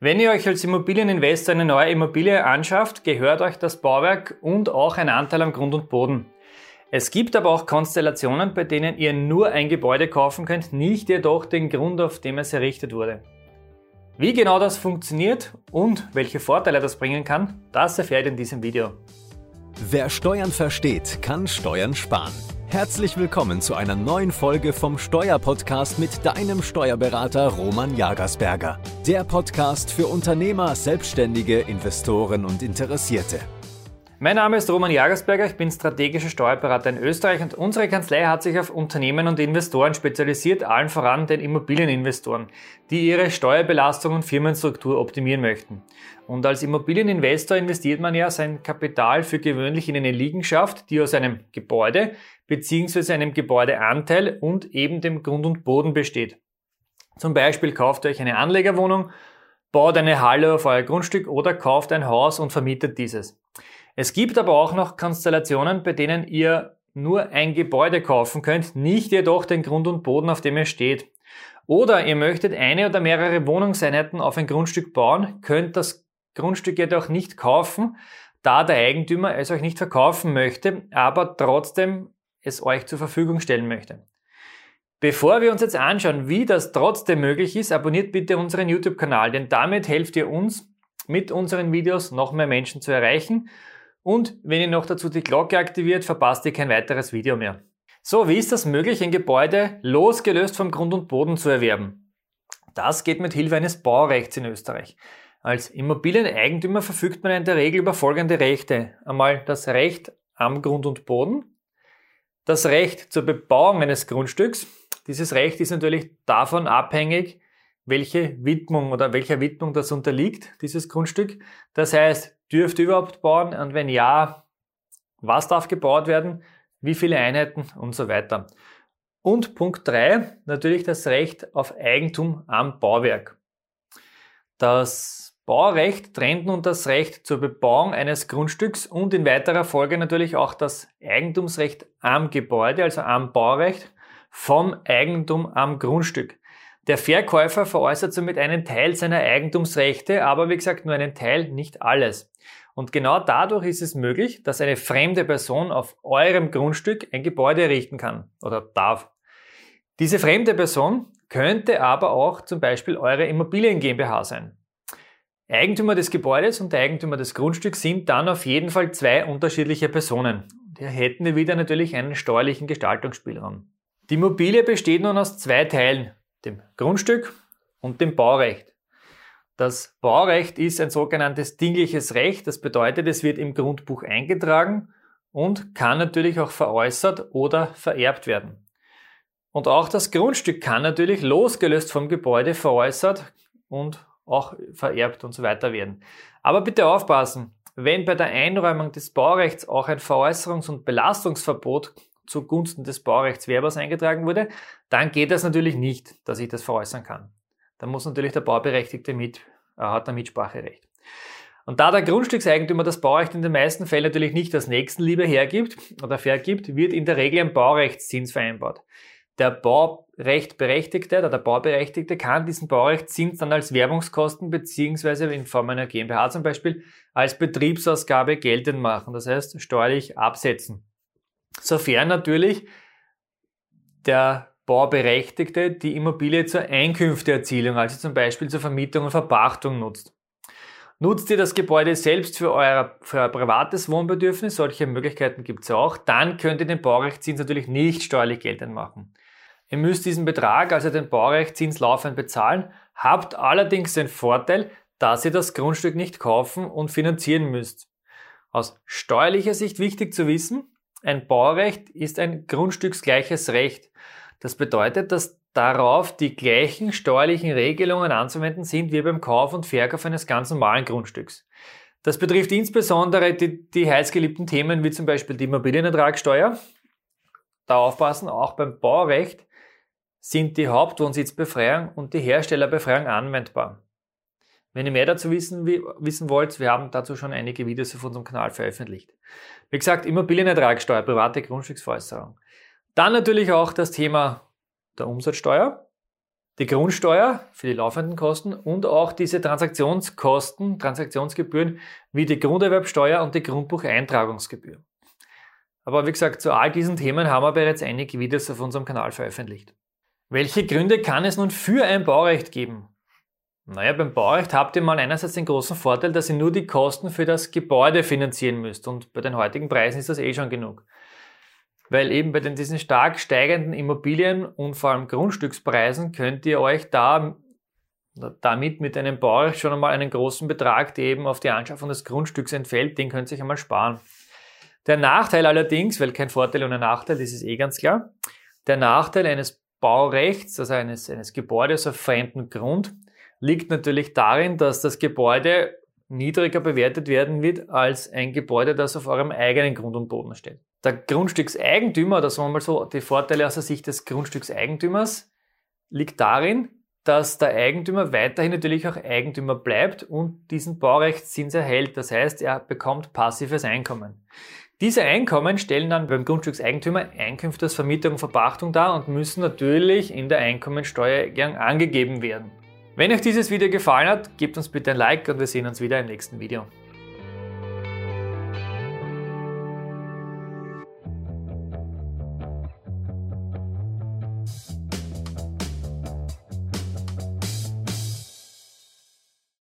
Wenn ihr euch als Immobilieninvestor eine neue Immobilie anschafft, gehört euch das Bauwerk und auch ein Anteil am Grund und Boden. Es gibt aber auch Konstellationen, bei denen ihr nur ein Gebäude kaufen könnt, nicht jedoch den Grund, auf dem es errichtet wurde. Wie genau das funktioniert und welche Vorteile das bringen kann, das erfährt ihr in diesem Video. Wer Steuern versteht, kann Steuern sparen. Herzlich willkommen zu einer neuen Folge vom Steuerpodcast mit deinem Steuerberater Roman Jagersberger. Der Podcast für Unternehmer, Selbstständige, Investoren und Interessierte. Mein Name ist Roman Jagersberger, ich bin strategischer Steuerberater in Österreich und unsere Kanzlei hat sich auf Unternehmen und Investoren spezialisiert, allen voran den Immobilieninvestoren, die ihre Steuerbelastung und Firmenstruktur optimieren möchten. Und als Immobilieninvestor investiert man ja sein Kapital für gewöhnlich in eine Liegenschaft, die aus einem Gebäude bzw. einem Gebäudeanteil und eben dem Grund und Boden besteht. Zum Beispiel kauft ihr euch eine Anlegerwohnung, baut eine Halle auf euer Grundstück oder kauft ein Haus und vermietet dieses. Es gibt aber auch noch Konstellationen, bei denen ihr nur ein Gebäude kaufen könnt, nicht jedoch den Grund und Boden, auf dem ihr steht. Oder ihr möchtet eine oder mehrere Wohnungseinheiten auf ein Grundstück bauen, könnt das Grundstück jedoch nicht kaufen, da der Eigentümer es euch nicht verkaufen möchte, aber trotzdem es euch zur Verfügung stellen möchte. Bevor wir uns jetzt anschauen, wie das trotzdem möglich ist, abonniert bitte unseren YouTube-Kanal, denn damit helft ihr uns, mit unseren Videos noch mehr Menschen zu erreichen und wenn ihr noch dazu die Glocke aktiviert, verpasst ihr kein weiteres Video mehr. So, wie ist das möglich, ein Gebäude losgelöst vom Grund und Boden zu erwerben? Das geht mit Hilfe eines Baurechts in Österreich. Als Immobilieneigentümer verfügt man in der Regel über folgende Rechte. Einmal das Recht am Grund und Boden, das Recht zur Bebauung eines Grundstücks. Dieses Recht ist natürlich davon abhängig, welche Widmung oder welcher Widmung das unterliegt, dieses Grundstück. Das heißt, dürft ihr überhaupt bauen und wenn ja, was darf gebaut werden, wie viele Einheiten und so weiter. Und Punkt 3, natürlich das Recht auf Eigentum am Bauwerk. Das Baurecht trennt nun das Recht zur Bebauung eines Grundstücks und in weiterer Folge natürlich auch das Eigentumsrecht am Gebäude, also am Baurecht, vom Eigentum am Grundstück. Der Verkäufer veräußert somit einen Teil seiner Eigentumsrechte, aber wie gesagt nur einen Teil, nicht alles. Und genau dadurch ist es möglich, dass eine fremde Person auf eurem Grundstück ein Gebäude errichten kann oder darf. Diese fremde Person könnte aber auch zum Beispiel eure Immobilien GmbH sein. Eigentümer des Gebäudes und Eigentümer des Grundstücks sind dann auf jeden Fall zwei unterschiedliche Personen. Hier hätten wir wieder natürlich einen steuerlichen Gestaltungsspielraum. Die Immobilie besteht nun aus zwei Teilen, dem Grundstück und dem Baurecht. Das Baurecht ist ein sogenanntes dingliches Recht. Das bedeutet, es wird im Grundbuch eingetragen und kann natürlich auch veräußert oder vererbt werden. Und auch das Grundstück kann natürlich losgelöst vom Gebäude veräußert und auch vererbt und so weiter werden. Aber bitte aufpassen, wenn bei der Einräumung des Baurechts auch ein Veräußerungs- und Belastungsverbot zugunsten des Baurechtswerbers eingetragen wurde, dann geht das natürlich nicht, dass ich das veräußern kann. Da muss natürlich der Bauberechtigte mit, äh, hat ein Mitspracherecht. Und da der Grundstückseigentümer das Baurecht in den meisten Fällen natürlich nicht als Nächstenliebe hergibt oder vergibt, wird in der Regel ein Baurechtszins vereinbart. Der Baurechtberechtigte oder der Bauberechtigte kann diesen Baurechtszins dann als Werbungskosten beziehungsweise in Form einer GmbH zum Beispiel als Betriebsausgabe geltend machen, das heißt steuerlich absetzen. Sofern natürlich der Bauberechtigte die Immobilie zur Einkünfteerzielung, also zum Beispiel zur Vermietung und Verpachtung nutzt. Nutzt ihr das Gebäude selbst für euer, für euer privates Wohnbedürfnis, solche Möglichkeiten gibt es auch, dann könnt ihr den Baurechtszins natürlich nicht steuerlich geltend machen. Ihr müsst diesen Betrag, also den Baurechtszins, laufend bezahlen, habt allerdings den Vorteil, dass ihr das Grundstück nicht kaufen und finanzieren müsst. Aus steuerlicher Sicht wichtig zu wissen, ein Baurecht ist ein grundstücksgleiches Recht. Das bedeutet, dass darauf die gleichen steuerlichen Regelungen anzuwenden sind wie beim Kauf und Verkauf eines ganz normalen Grundstücks. Das betrifft insbesondere die, die heißgeliebten Themen wie zum Beispiel die Immobilienertragssteuer. Da aufpassen, auch beim Baurecht sind die Hauptwohnsitzbefreiung und die Herstellerbefreiung anwendbar. Wenn ihr mehr dazu wissen, wissen wollt, wir haben dazu schon einige Videos auf unserem Kanal veröffentlicht. Wie gesagt, Immobilienertragssteuer, private Grundstücksveräußerung. Dann natürlich auch das Thema der Umsatzsteuer. die Grundsteuer für die laufenden Kosten und auch diese Transaktionskosten, Transaktionsgebühren wie die Grunderwerbsteuer und die Grundbucheintragungsgebühr. Aber wie gesagt, zu all diesen Themen haben wir bereits einige Videos auf unserem Kanal veröffentlicht. Welche Gründe kann es nun für ein Baurecht geben? Naja, beim Baurecht habt ihr mal einerseits den großen Vorteil, dass ihr nur die Kosten für das Gebäude finanzieren müsst und bei den heutigen Preisen ist das eh schon genug. Weil eben bei den, diesen stark steigenden Immobilien und vor allem Grundstückspreisen könnt ihr euch da damit mit einem Baurecht schon einmal einen großen Betrag, der eben auf die Anschaffung des Grundstücks entfällt, den könnt ihr euch einmal sparen. Der Nachteil allerdings, weil kein Vorteil ein Nachteil, das ist eh ganz klar, der Nachteil eines Baurechts, also eines, eines Gebäudes auf fremdem Grund, liegt natürlich darin, dass das Gebäude niedriger bewertet werden wird als ein Gebäude, das auf eurem eigenen Grund und Boden steht. Der Grundstückseigentümer, das war mal so die Vorteile aus der Sicht des Grundstückseigentümers, liegt darin, dass der Eigentümer weiterhin natürlich auch Eigentümer bleibt und diesen Baurechtszins erhält. Das heißt, er bekommt passives Einkommen. Diese Einkommen stellen dann beim Grundstückseigentümer Einkünfte aus Vermietung und Verpachtung dar und müssen natürlich in der Einkommensteuererklärung angegeben werden. Wenn euch dieses Video gefallen hat, gebt uns bitte ein Like und wir sehen uns wieder im nächsten Video.